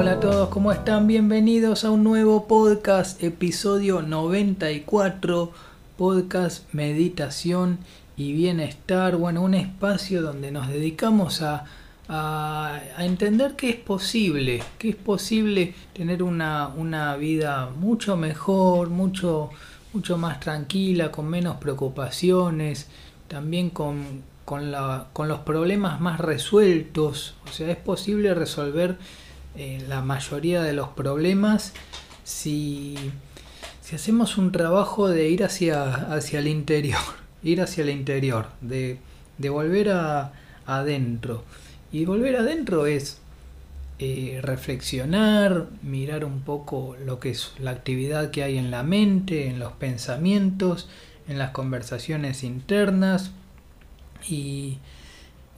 hola a todos, ¿cómo están? Bienvenidos a un nuevo podcast, episodio 94, podcast Meditación y Bienestar. Bueno, un espacio donde nos dedicamos a, entender que es posible, que es posible tener una, una vida mucho mejor, mucho, mucho más tranquila, con menos preocupaciones, también con, con, la, con los problemas más resueltos. O sea, es posible resolver eh, la mayoría de los problemas si, si hacemos un trabajo de ir hacia, hacia el interior, ir hacia el interior, de, de volver a, adentro. Y volver adentro es eh, reflexionar, mirar un poco lo que es la actividad que hay en la mente, en los pensamientos, en las conversaciones internas y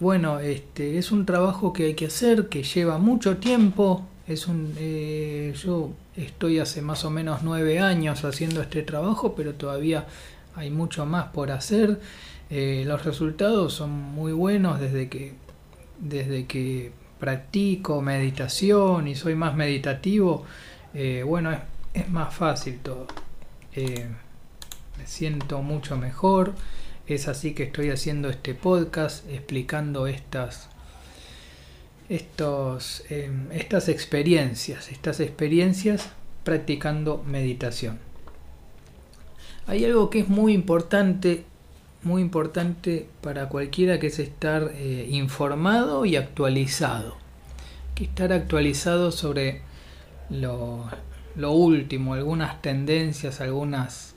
bueno, este, es un trabajo que hay que hacer, que lleva mucho tiempo. Es un, eh, yo estoy hace más o menos nueve años haciendo este trabajo, pero todavía hay mucho más por hacer. Eh, los resultados son muy buenos desde que, desde que practico meditación y soy más meditativo. Eh, bueno, es, es, más fácil todo. me siento mucho mejor. Es así que estoy haciendo este podcast explicando estas, estos, em, estas experiencias, estas experiencias practicando meditación. Hay algo que es muy importante, muy importante para cualquiera que es estar eh, informado y actualizado. Que estar actualizado sobre lo, lo último, algunas tendencias, algunas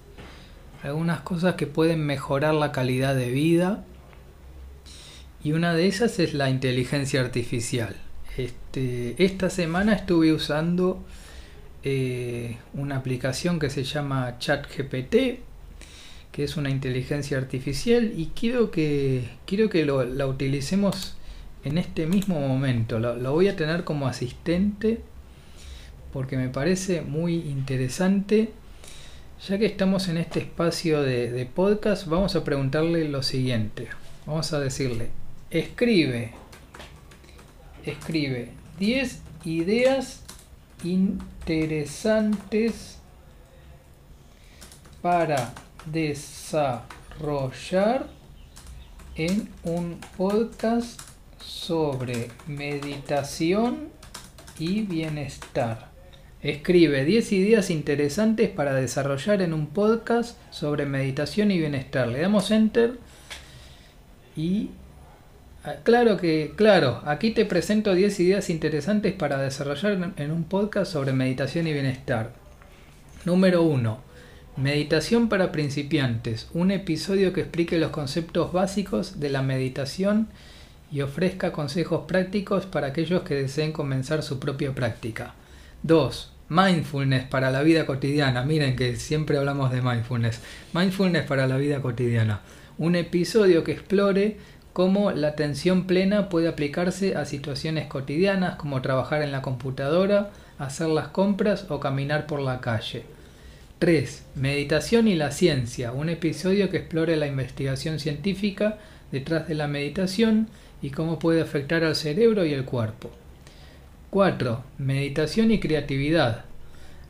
algunas cosas que pueden mejorar la calidad de vida y una de ellas es la inteligencia artificial. Este, esta semana estuve usando eh, una aplicación que se llama ChatGPT, que es una inteligencia artificial y quiero que, quiero que la utilicemos en este mismo momento. lo voy a tener como asistente porque me parece muy interesante ya que estamos en este espacio de, podcast, vamos a preguntarle lo siguiente. Vamos a decirle, escribe, escribe 10 ideas interesantes para desarrollar en un podcast sobre meditación y bienestar. Escribe 10 ideas interesantes para desarrollar en un podcast sobre meditación y bienestar. Le damos enter y ah, claro que, claro, aquí te presento 10 ideas interesantes para desarrollar en un podcast sobre meditación y bienestar. Número 1. Meditación para principiantes. Un episodio que explique los conceptos básicos de la meditación y ofrezca consejos prácticos para aquellos que deseen comenzar su propia práctica. 2. Mindfulness para la vida cotidiana. Miren que siempre hablamos de mindfulness. Mindfulness para la vida cotidiana. Un episodio que explore cómo la atención plena puede aplicarse a situaciones cotidianas como trabajar en la computadora, hacer las compras o caminar por la calle. 3. Meditación y la ciencia. Un episodio que explore la investigación científica detrás de la meditación y cómo puede afectar al cerebro y el cuerpo. 4. Meditación y creatividad.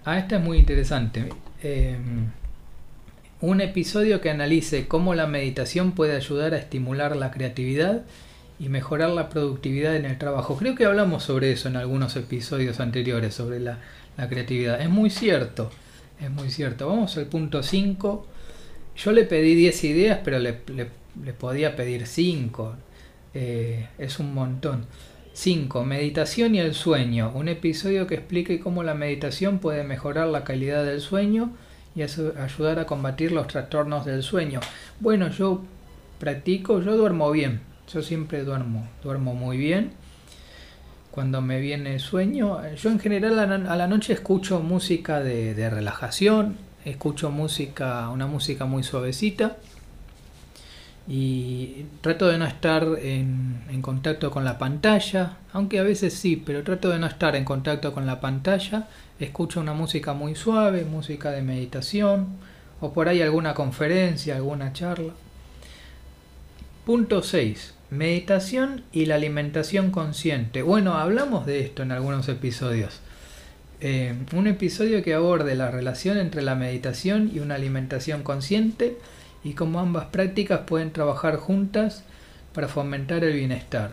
Ah, esta es muy interesante. Em, un episodio que analice cómo la meditación puede ayudar a estimular la creatividad y mejorar la productividad en el trabajo. Creo que hablamos sobre eso en algunos episodios anteriores, sobre la, creatividad. Es muy cierto, es muy cierto. Vamos al punto 5. Yo le pedí 10 ideas, pero le, podía pedir 5. Eh, es un montón. 5. Meditación y el sueño. Un episodio que explique cómo la meditación puede mejorar la calidad del sueño y ayudar a combatir los trastornos del sueño. Bueno, yo practico, yo duermo bien. Yo siempre duermo, duermo muy bien. Cuando me viene sueño, yo en general a la noche escucho música de, de relajación, escucho música, una música muy suavecita y trato de no estar en, contacto con la pantalla, aunque a veces sí, pero trato de no estar en contacto con la pantalla, escucho una música muy suave, música de meditación, o por ahí alguna conferencia, alguna charla. Punto 6. Meditación y la alimentación consciente. Bueno, hablamos de esto en algunos episodios. eh, un episodio que aborde la relación entre la meditación y una alimentación consciente y cómo ambas prácticas pueden trabajar juntas para fomentar el bienestar.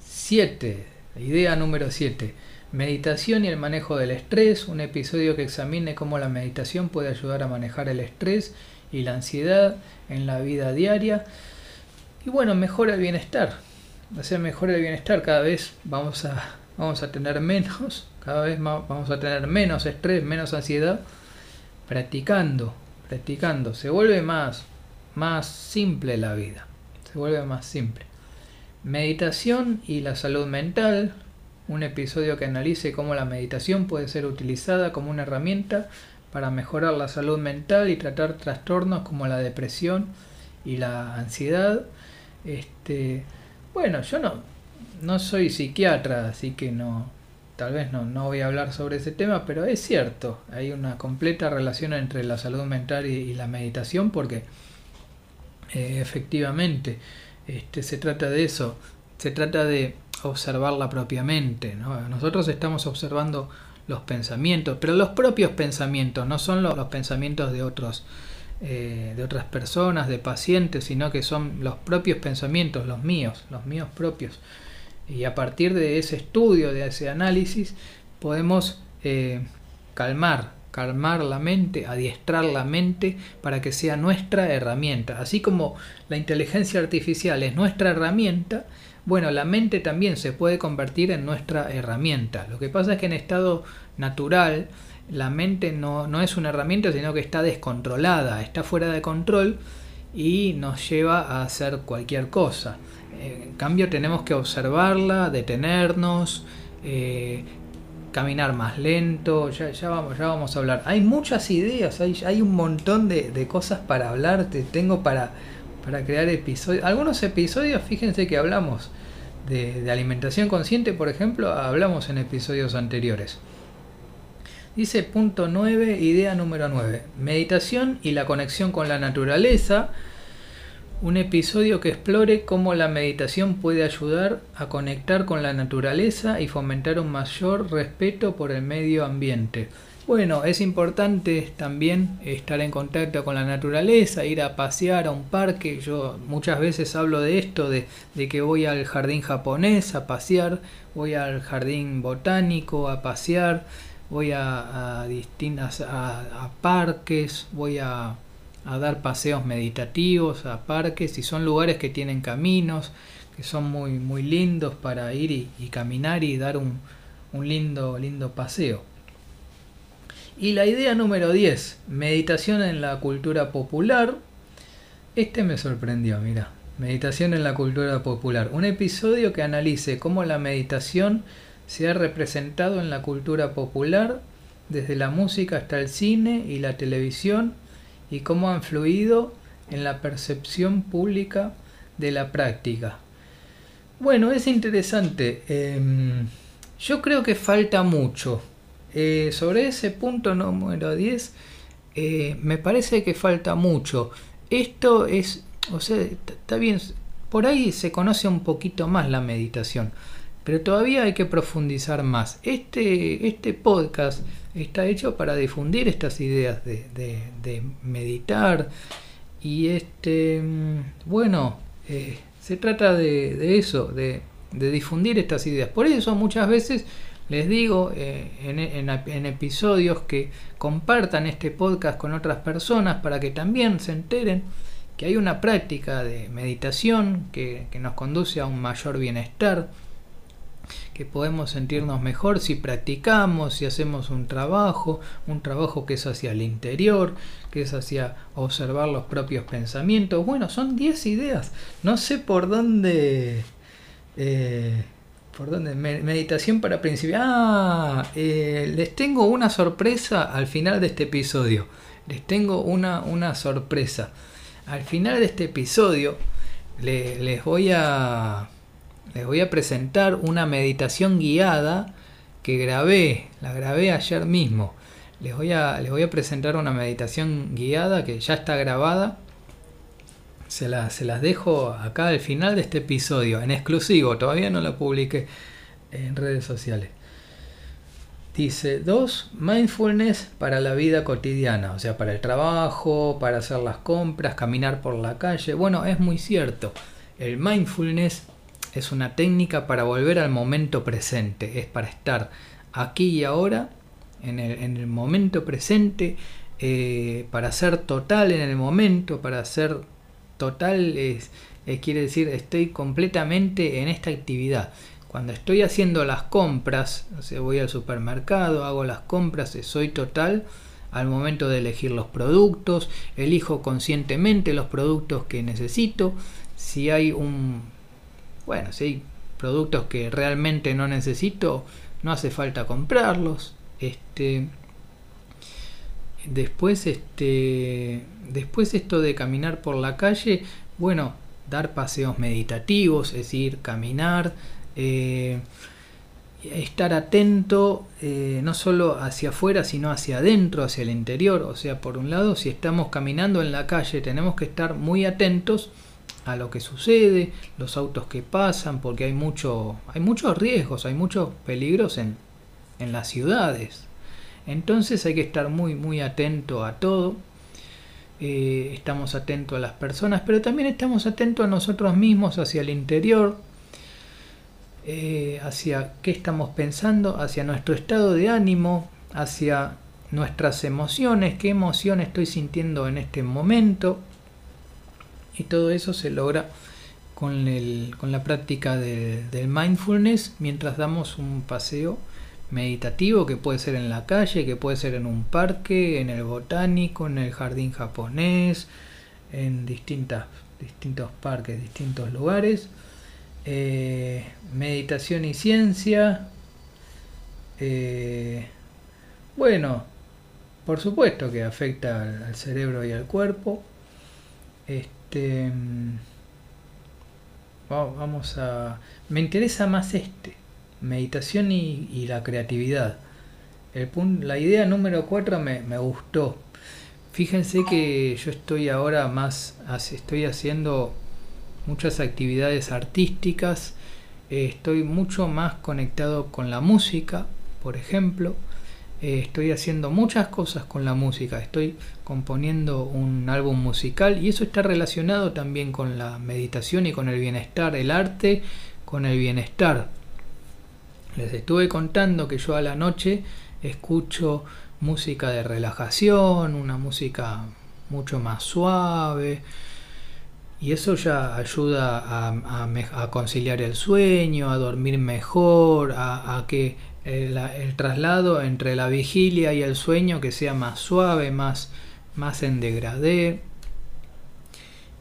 7. Idea número 7. Meditación y el manejo del estrés, un episodio que examine cómo la meditación puede ayudar a manejar el estrés y la ansiedad en la vida diaria. Y bueno, mejora el bienestar. O sea, mejora el bienestar. Cada vez vamos a, vamos a tener menos, cada vez más, vamos a tener menos estrés, menos ansiedad, practicando practicando, se vuelve más, más simple la vida, se vuelve más simple. Meditación y la salud mental, un episodio que analice cómo la meditación puede ser utilizada como una herramienta para mejorar la salud mental y tratar trastornos como la depresión y la ansiedad. Este, bueno, yo no, no soy psiquiatra, así que no, tal vez no, no voy a hablar sobre ese tema, pero es cierto, hay una completa relación entre la salud mental y, la meditación porque eh, efectivamente este, se trata de eso, se trata de observarla propiamente. ¿no? Nosotros estamos observando los pensamientos, pero los propios pensamientos, no son los, pensamientos de otros. Eh, de otras personas, de pacientes, sino que son los propios pensamientos, los míos, los míos propios. Y a partir de ese estudio, de ese análisis, podemos eh, calmar, calmar la mente, adiestrar la mente para que sea nuestra herramienta. Así como la inteligencia artificial es nuestra herramienta, bueno, la mente también se puede convertir en nuestra herramienta. Lo que pasa es que en estado natural la mente no, no es una herramienta, sino que está descontrolada, está fuera de control y nos lleva a hacer cualquier cosa. En cambio tenemos que observarla, detenernos, eh, caminar más lento, ya, vamos, ya vamos a hablar. Hay muchas ideas, hay, un montón de, cosas para hablar, tengo para, para crear episodios. Algunos episodios, fíjense que hablamos de, de alimentación consciente, por ejemplo, hablamos en episodios anteriores. Dice punto 9, idea número 9. Meditación y la conexión con la naturaleza un episodio que explore cómo la meditación puede ayudar a conectar con la naturaleza y fomentar un mayor respeto por el medio ambiente. Bueno, es importante también estar en contacto con la naturaleza, ir a pasear a un parque. Yo muchas veces hablo de esto, de, que voy al jardín japonés a pasear, voy al jardín botánico a pasear, voy a, distintas a parques, voy a a dar paseos meditativos, a parques y son lugares que tienen caminos, que son muy, muy lindos para ir y, caminar y dar un, un, lindo, lindo paseo. Y la idea número 10, meditación en la cultura popular. Este me sorprendió, mira. Meditación en la cultura popular. Un episodio que analice cómo la meditación se ha representado en la cultura popular, desde la música hasta el cine y la televisión y cómo han influido en la percepción pública de la práctica. Bueno, es interesante. Em, yo creo que falta mucho. Eh, sobre ese punto número 10, eh, me parece que falta mucho. Esto es, o sea, está bien, por ahí se conoce un poquito más la meditación, pero todavía hay que profundizar más. Este, este podcast está hecho para difundir estas ideas de, meditar y este mm, bueno eh, se trata de, eso de, difundir estas ideas por eso muchas veces les digo eh, en, episodios que compartan este podcast con otras personas para que también se enteren que hay una práctica de meditación que nos conduce a un mayor bienestar que podemos sentirnos mejor si practicamos, si hacemos un trabajo, un trabajo que es hacia el interior, que es hacia observar los propios pensamientos. Bueno, son 10 ideas. No sé por dónde... Eh, ¿Por dónde? Meditación para principiar. Ah, eh, les tengo una sorpresa al final de este episodio. Les tengo una, una sorpresa. Al final de este episodio les voy a les voy a presentar una meditación guiada que grabé, la grabé ayer mismo. Les voy a, les voy a presentar una meditación guiada que ya está grabada. Se, se las dejo acá al final de este episodio, en exclusivo, todavía no la publiqué en redes sociales. Dice, dos, mindfulness para la vida cotidiana, o sea, para el trabajo, para hacer las compras, caminar por la calle. Bueno, es muy cierto. El mindfulness es una técnica para volver al momento presente, es para estar aquí y ahora, en el, momento presente, eh, para ser total en el momento, para ser total es, quiere decir estoy completamente en esta actividad. Cuando estoy haciendo las compras, o voy al supermercado, hago las compras, soy total al momento de elegir los productos, elijo conscientemente los productos que necesito. Si hay un, bueno, si hay productos que realmente no necesito, no hace falta comprarlos. Este, después, este, después esto de caminar por la calle, bueno, dar paseos meditativos, es decir, caminar, eh, estar atento eh, no solo hacia afuera, sino hacia adentro, hacia el interior. O sea, por un lado, si estamos caminando en la calle, tenemos que estar muy atentos a lo que sucede, los autos que pasan, porque hay, mucho, hay muchos riesgos, hay muchos peligros en, en las ciudades. Entonces hay que estar muy, muy atento a todo. Eh, estamos atentos a las personas, pero también estamos atentos a nosotros mismos, hacia el interior, eh, hacia qué estamos pensando, hacia nuestro estado de ánimo, hacia nuestras emociones, qué emoción estoy sintiendo en este momento. Y todo eso se logra con, el, con la práctica del mindfulness mientras damos un paseo meditativo que puede ser en la calle, que puede ser en un parque, en el botánico, en el jardín japonés, en distintas, distintos parques, distintos lugares. Eh, meditación y ciencia. Eh, bueno, por supuesto que afecta al, cerebro y al cuerpo. Este, mm, vamos a... Me interesa más este, meditación y, la creatividad. El la idea número 4 me, me gustó. Fíjense que yo estoy ahora más, estoy haciendo muchas actividades artísticas, eh, estoy mucho más conectado con la música, por ejemplo, eh, estoy haciendo muchas cosas con la música, estoy componiendo un álbum musical y eso está relacionado también con la meditación y con el bienestar, el arte con el bienestar. Les estuve contando que yo a la noche escucho música de relajación, una música mucho más suave, y eso ya ayuda a, conciliar el sueño, a dormir mejor, a, que el, traslado entre la vigilia y el sueño que sea más suave, más, más en degradé.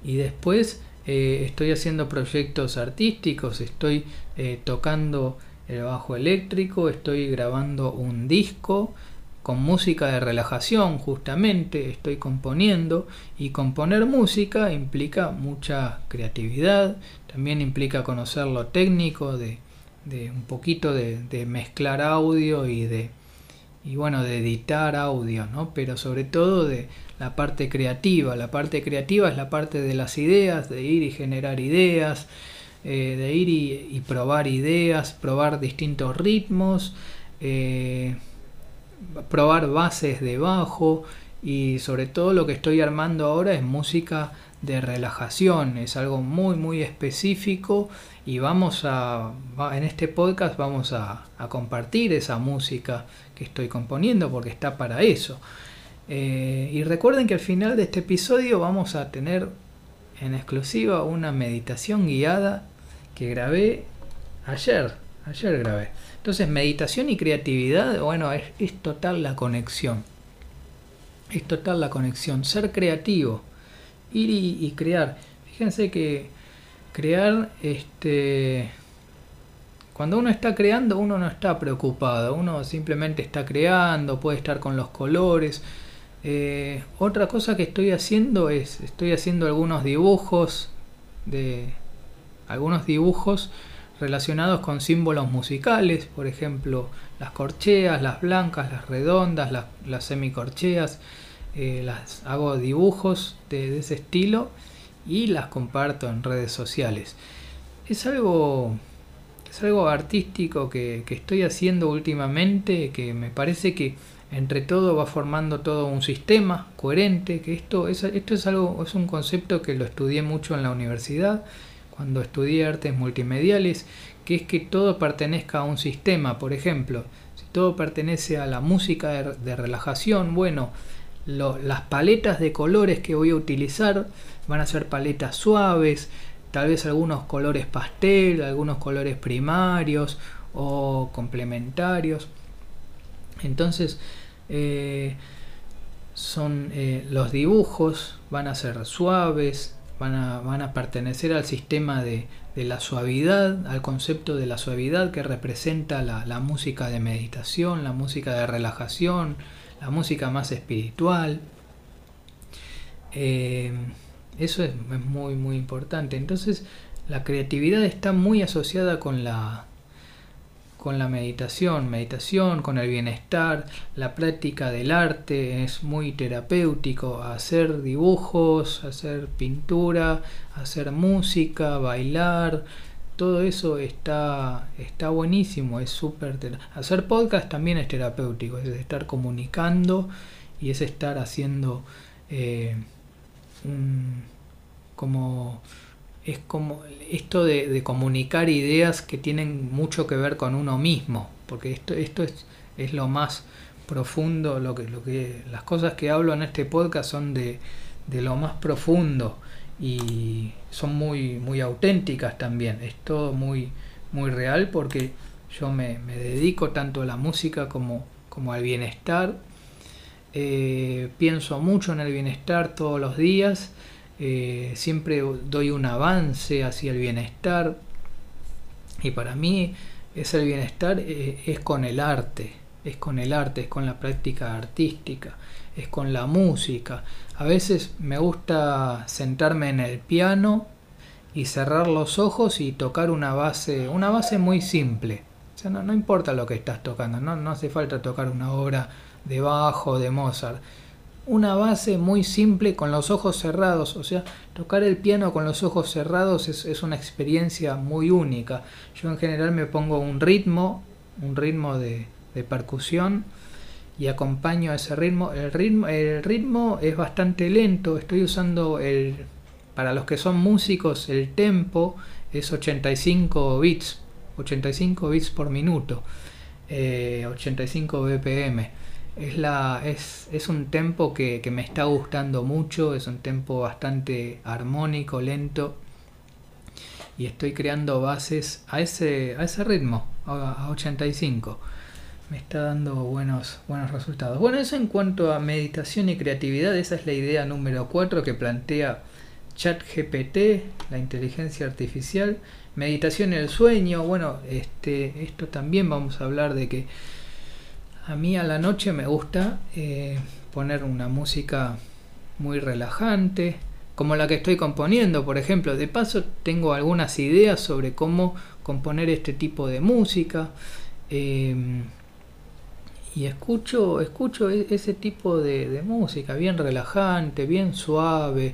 Y después eh, estoy haciendo proyectos artísticos, estoy eh, tocando el bajo eléctrico, estoy grabando un disco, con música de relajación justamente estoy componiendo y componer música implica mucha creatividad, también implica conocer lo técnico de, un poquito de, mezclar audio y de y bueno de editar audio, ¿no? pero sobre todo de la parte creativa. La parte creativa es la parte de las ideas, de ir y generar ideas, eh, de ir y, probar ideas, probar distintos ritmos. Eh, probar bases de bajo y sobre todo lo que estoy armando ahora es música de relajación, es algo muy muy específico y vamos a, en este podcast vamos a, compartir esa música que estoy componiendo porque está para eso. Eh, y recuerden que al final de este episodio vamos a tener en exclusiva una meditación guiada que grabé ayer, ayer grabé. Entonces, meditación y creatividad, bueno, es, total la conexión. Es total la conexión. Ser creativo, ir y, crear. Fíjense que crear, este, cuando uno está creando, uno no está preocupado, uno simplemente está creando, puede estar con los colores. Eh, otra cosa que estoy haciendo es, estoy haciendo algunos dibujos de algunos dibujos relacionados con símbolos musicales, por ejemplo, las corcheas, las blancas, las redondas, las, semicorcheas, eh, las hago dibujos de, ese estilo y las comparto en redes sociales. Es algo, es algo artístico que, estoy haciendo últimamente, que me parece que entre todo va formando todo un sistema coherente, que esto es, esto es algo, es un concepto que lo estudié mucho en la universidad, cuando estudié artes multimediales, que es que todo pertenezca a un sistema, por ejemplo, si todo pertenece a la música de, relajación, bueno, las paletas de colores que voy a utilizar van a ser paletas suaves, tal vez algunos colores pastel, algunos colores primarios o complementarios. Entonces, eh, son eh, los dibujos van a ser suaves, van a, van a pertenecer al sistema de, la suavidad, al concepto de la suavidad que representa la, música de meditación, la música de relajación, la música más espiritual. Eh, eso es, muy, muy importante. Entonces, la creatividad está muy asociada con la, con la meditación, meditación, con el bienestar, la práctica del arte es muy terapéutico, hacer dibujos, hacer pintura, hacer música, bailar, todo eso está, está buenísimo, es súper... Hacer podcast también es terapéutico, es estar comunicando y es estar haciendo... Eh, como es como esto de, comunicar ideas que tienen mucho que ver con uno mismo, porque esto, esto es, es lo más profundo, lo que, lo que, las cosas que hablo en este podcast son de, de lo más profundo y son muy, muy auténticas también, es todo muy, muy real porque yo me, me dedico tanto a la música como, como al bienestar. Eh, pienso mucho en el bienestar todos los días, eh, siempre doy un avance hacia el bienestar y para mí ese bienestar eh, es con el arte, es con el arte, es con la práctica artística, es con la música. A veces me gusta sentarme en el piano y cerrar los ojos y tocar una base, una base muy simple. O sea, no, no importa lo que estás tocando, no, no hace falta tocar una obra de Bajo, de Mozart. Una base muy simple con los ojos cerrados, o sea, tocar el piano con los ojos cerrados es, una experiencia muy única. Yo en general me pongo un ritmo, un ritmo de, percusión y acompaño a ese ritmo. El, ritmo. el ritmo es bastante lento, estoy usando el, para los que son músicos, el tempo es 85 bits, 85 bits por minuto, 85 eh, BPM es, la, es, es un tempo que, me está gustando mucho, es un tempo bastante armónico, lento, y estoy creando bases a ese, a ese ritmo, a, 85. Me está dando buenos, buenos resultados. Bueno, eso en cuanto a meditación y creatividad, esa es la idea número 4 que plantea ChatGPT, la inteligencia artificial. Meditación y el sueño, bueno, este, esto también vamos a hablar de que a mí a la noche me gusta eh, poner una música muy relajante, como la que estoy componiendo, por ejemplo. De paso tengo algunas ideas sobre cómo componer este tipo de música. Em, y escucho, escucho e-, ese tipo de, música, bien relajante, bien suave.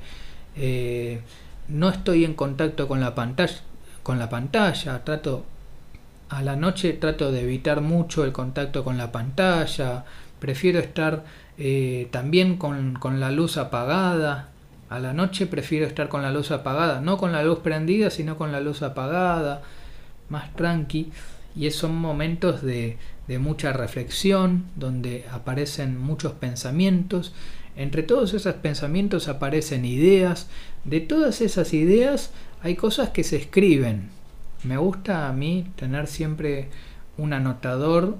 Eh, no estoy en contacto con la pantalla, con la pantalla, trato a la noche trato de evitar mucho el contacto con la pantalla, prefiero estar eh, también con, la luz apagada. A la noche prefiero estar con la luz apagada, no con la luz prendida, sino con la luz apagada, más tranqui. Y son momentos de, de mucha reflexión, donde aparecen muchos pensamientos. Entre todos esos pensamientos aparecen ideas. De todas esas ideas hay cosas que se escriben, me gusta a mí tener siempre un anotador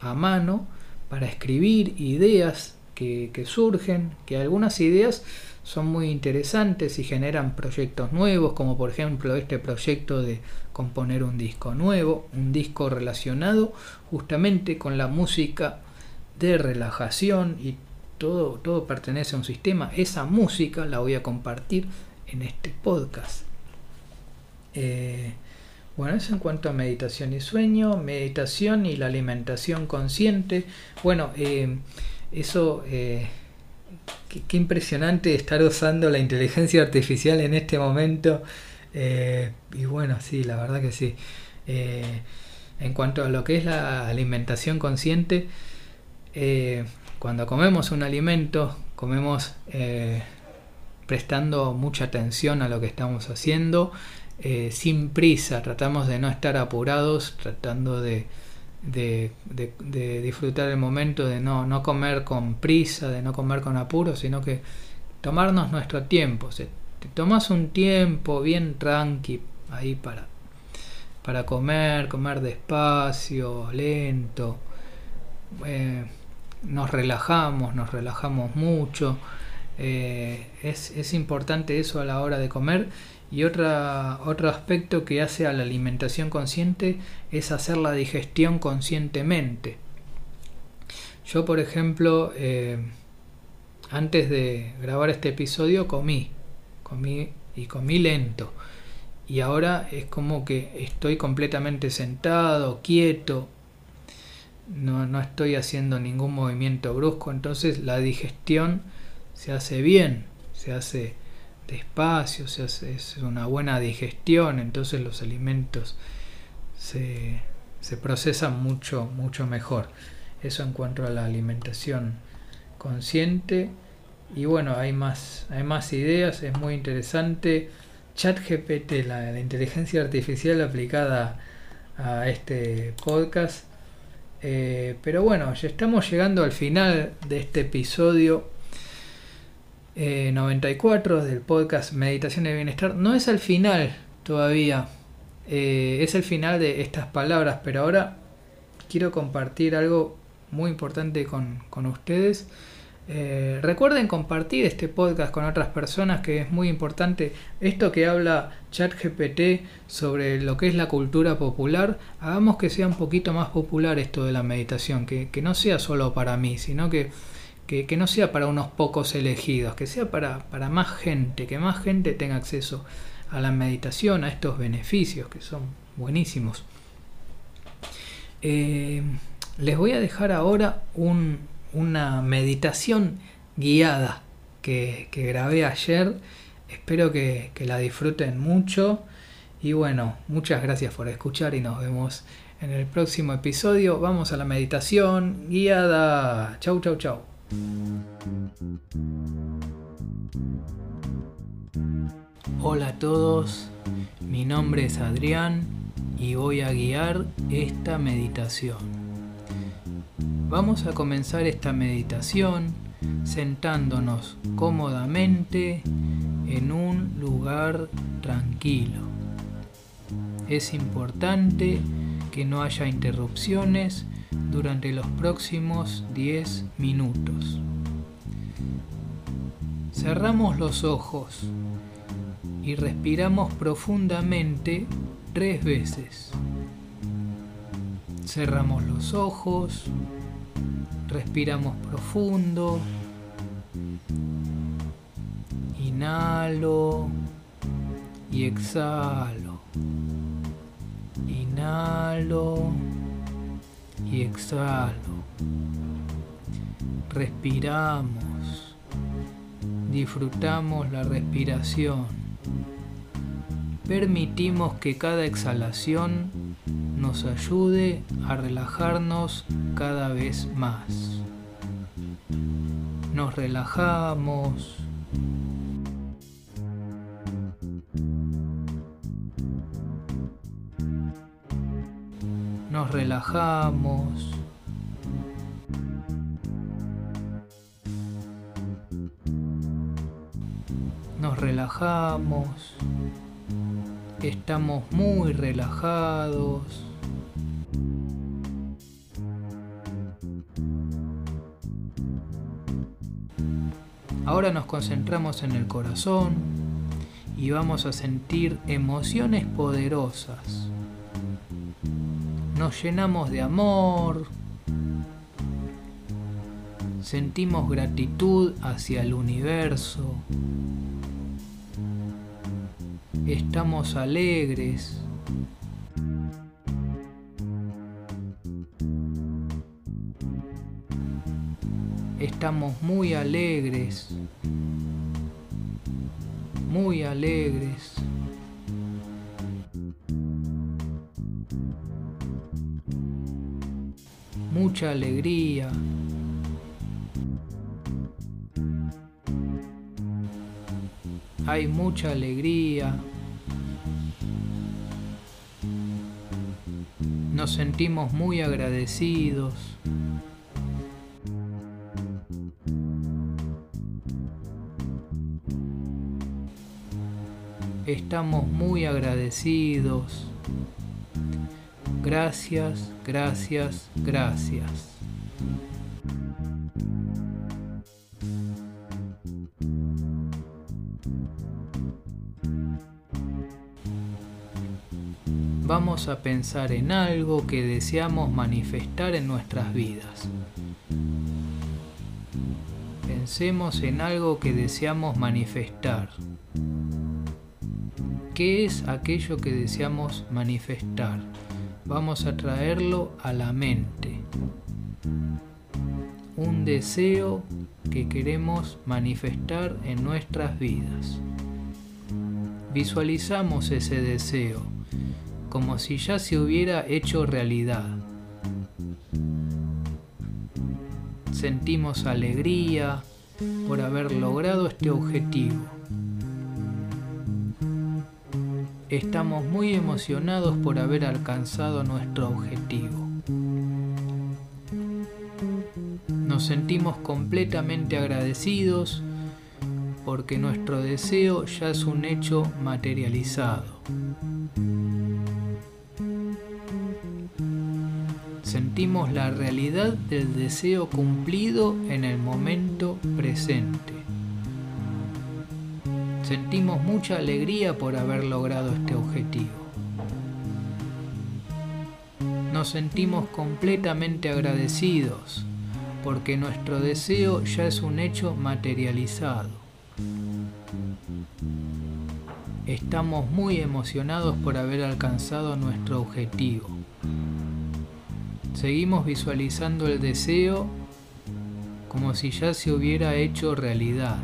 a mano para escribir ideas que, surgen, que algunas ideas son muy interesantes y generan proyectos nuevos, como por ejemplo este proyecto de componer un disco nuevo, un disco relacionado justamente con la música de relajación y todo, todo pertenece a un sistema. Esa música la voy a compartir en este podcast. Eh, bueno, eso en cuanto a meditación y sueño, meditación y la alimentación consciente. Bueno, eh, eso, eh, qué, impresionante estar usando la inteligencia artificial en este momento. Eh, y bueno, sí, la verdad que sí. En cuanto a lo que es la alimentación consciente, cuando comemos un alimento, comemos prestando mucha atención a lo que estamos haciendo, sin prisa, tratamos de no estar apurados, tratando de, disfrutar el momento, de no, no comer con prisa, de no comer con apuro, sino que tomarnos nuestro tiempo. te tomas un tiempo bien tranqui ahí para para comer, comer despacio, lento. Eh, nos relajamos, nos relajamos mucho. Eh, es, importante eso a la hora de comer. Y otra, otro aspecto que hace a la alimentación consciente es hacer la digestión conscientemente. Yo, por ejemplo, eh, antes de grabar este episodio comí, comí y comí lento. Y ahora es como que estoy completamente sentado, quieto, no, no, estoy haciendo ningún movimiento brusco, entonces la digestión se hace bien, se hace despacio, se hace es una buena digestión, entonces los alimentos se, se procesan mucho, mucho mejor. Eso en cuanto a la alimentación consciente. Y bueno, hay más, hay más ideas, es muy interesante ChatGPT, la, la inteligencia artificial aplicada a este podcast. Eh, pero bueno, ya estamos llegando al final de este episodio 94 eh, del podcast Meditación de Bienestar. No es el final todavía, eh, es el final de estas palabras, pero ahora quiero compartir algo muy importante con, con ustedes. Eh, recuerden compartir este podcast con otras personas que es muy importante. Esto que habla ChatGPT sobre lo que es la cultura popular, hagamos que sea un poquito más popular esto de la meditación, que, no sea solo para mí, sino que, que, no sea para unos pocos elegidos, que sea para, para más gente, que más gente tenga acceso a la meditación, a estos beneficios que son buenísimos. Eh, les voy a dejar ahora un, una meditación guiada que, grabé ayer. Espero que, que la disfruten mucho. Y bueno, muchas gracias por escuchar y nos vemos en el próximo episodio. Vamos a la meditación guiada. Chau, chau, chau. Hola a todos, mi nombre es Adrián y voy a guiar esta meditación. Vamos a comenzar esta meditación sentándonos cómodamente en un lugar tranquilo. Es importante que no haya interrupciones durante los próximos 10 minutos. Cerramos los ojos y respiramos profundamente tres veces. Cerramos los ojos Respiramos profundo. Inhalo y exhalo. Inhalo y exhalo. Respiramos. Disfrutamos la respiración. Permitimos que cada exhalación nos ayude a relajarnos cada vez más. Nos relajamos. Nos relajamos. Nos relajamos. Estamos muy relajados. Ahora nos concentramos en el corazón y vamos a sentir emociones poderosas. Nos llenamos de amor, sentimos gratitud hacia el universo, estamos alegres, estamos muy alegres, muy alegres. Mucha alegría. Hay mucha alegría. Nos sentimos muy agradecidos. Estamos muy agradecidos. Gracias, gracias, gracias. Vamos a pensar en algo que deseamos manifestar en nuestras vidas. Pensemos en algo que deseamos manifestar. ¿Qué es aquello que deseamos manifestar? Vamos a traerlo a la mente. Un deseo que queremos manifestar en nuestras vidas. Visualizamos ese deseo como si ya se hubiera hecho realidad. Sentimos alegría por haber logrado este objetivo Estamos muy emocionados por haber alcanzado nuestro objetivo. Nos sentimos completamente agradecidos porque nuestro deseo ya es un hecho materializado. Sentimos la realidad del deseo cumplido en el momento presente. Sentimos mucha alegría por haber logrado este objetivo. Nos sentimos completamente agradecidos porque nuestro deseo ya es un hecho materializado. Estamos muy emocionados por haber alcanzado nuestro objetivo. Seguimos visualizando el deseo como si ya se hubiera hecho realidad.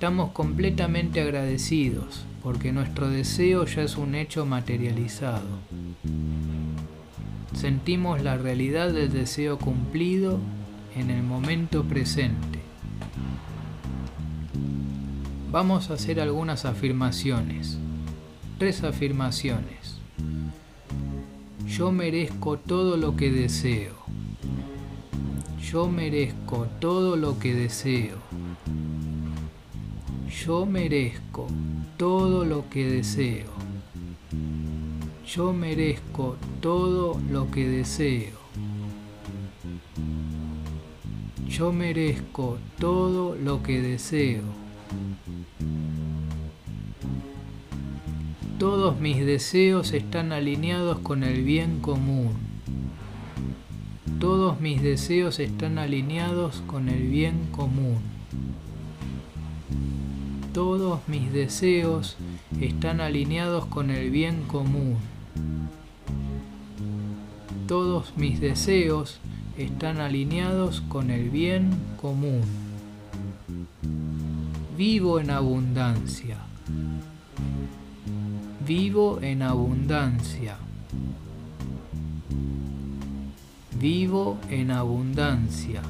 Estamos completamente agradecidos porque nuestro deseo ya es un hecho materializado. Sentimos la realidad del deseo cumplido en el momento presente. Vamos a hacer algunas afirmaciones. Tres afirmaciones. Yo merezco todo lo que deseo. Yo merezco todo lo que deseo. Yo merezco todo lo que deseo. Yo merezco todo lo que deseo. Yo merezco todo lo que deseo. Todos mis deseos están alineados con el bien común. Todos mis deseos están alineados con el bien común. Todos mis deseos están alineados con el bien común. Todos mis deseos están alineados con el bien común. Vivo en abundancia. Vivo en abundancia. Vivo en abundancia.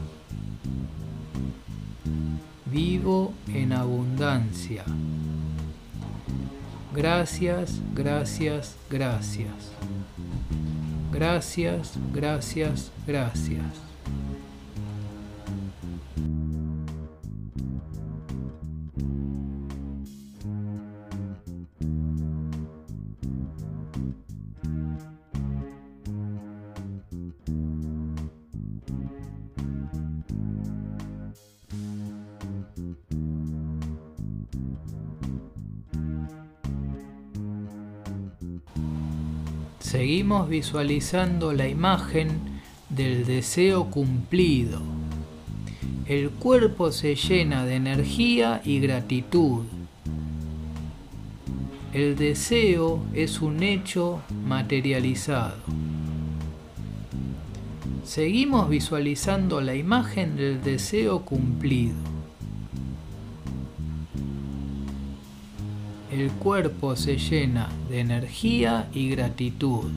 Vivo en abundancia. Gracias, gracias, gracias. Gracias, gracias, gracias. Visualizando la imagen del deseo cumplido. El cuerpo se llena de energía y gratitud. El deseo es un hecho materializado. Seguimos visualizando la imagen del deseo cumplido. el cuerpo se llena de energía y gratitud.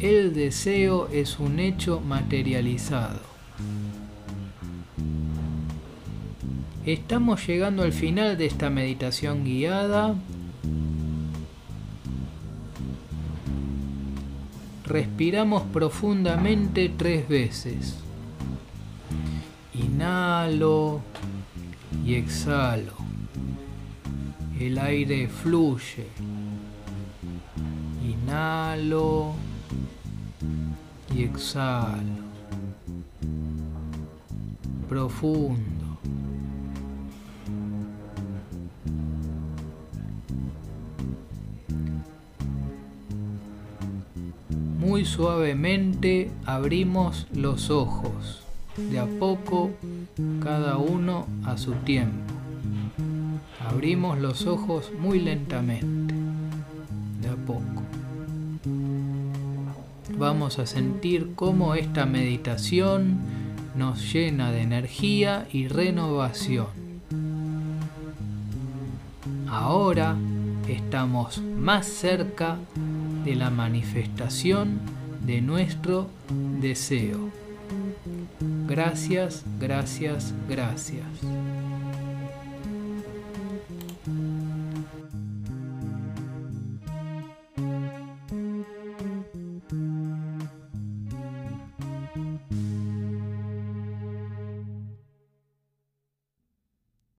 El deseo es un hecho materializado. Estamos llegando al final de esta meditación guiada. Respiramos profundamente tres veces. Inhalo y exhalo. El aire fluye. Inhalo y exhalo. Profundo. Muy suavemente abrimos los ojos, de a poco, cada uno a su tiempo. Abrimos los ojos muy lentamente, de a poco. Vamos a sentir cómo esta meditación nos llena de energía y renovación. Ahora estamos más cerca de la manifestación de nuestro deseo. Gracias, gracias, gracias.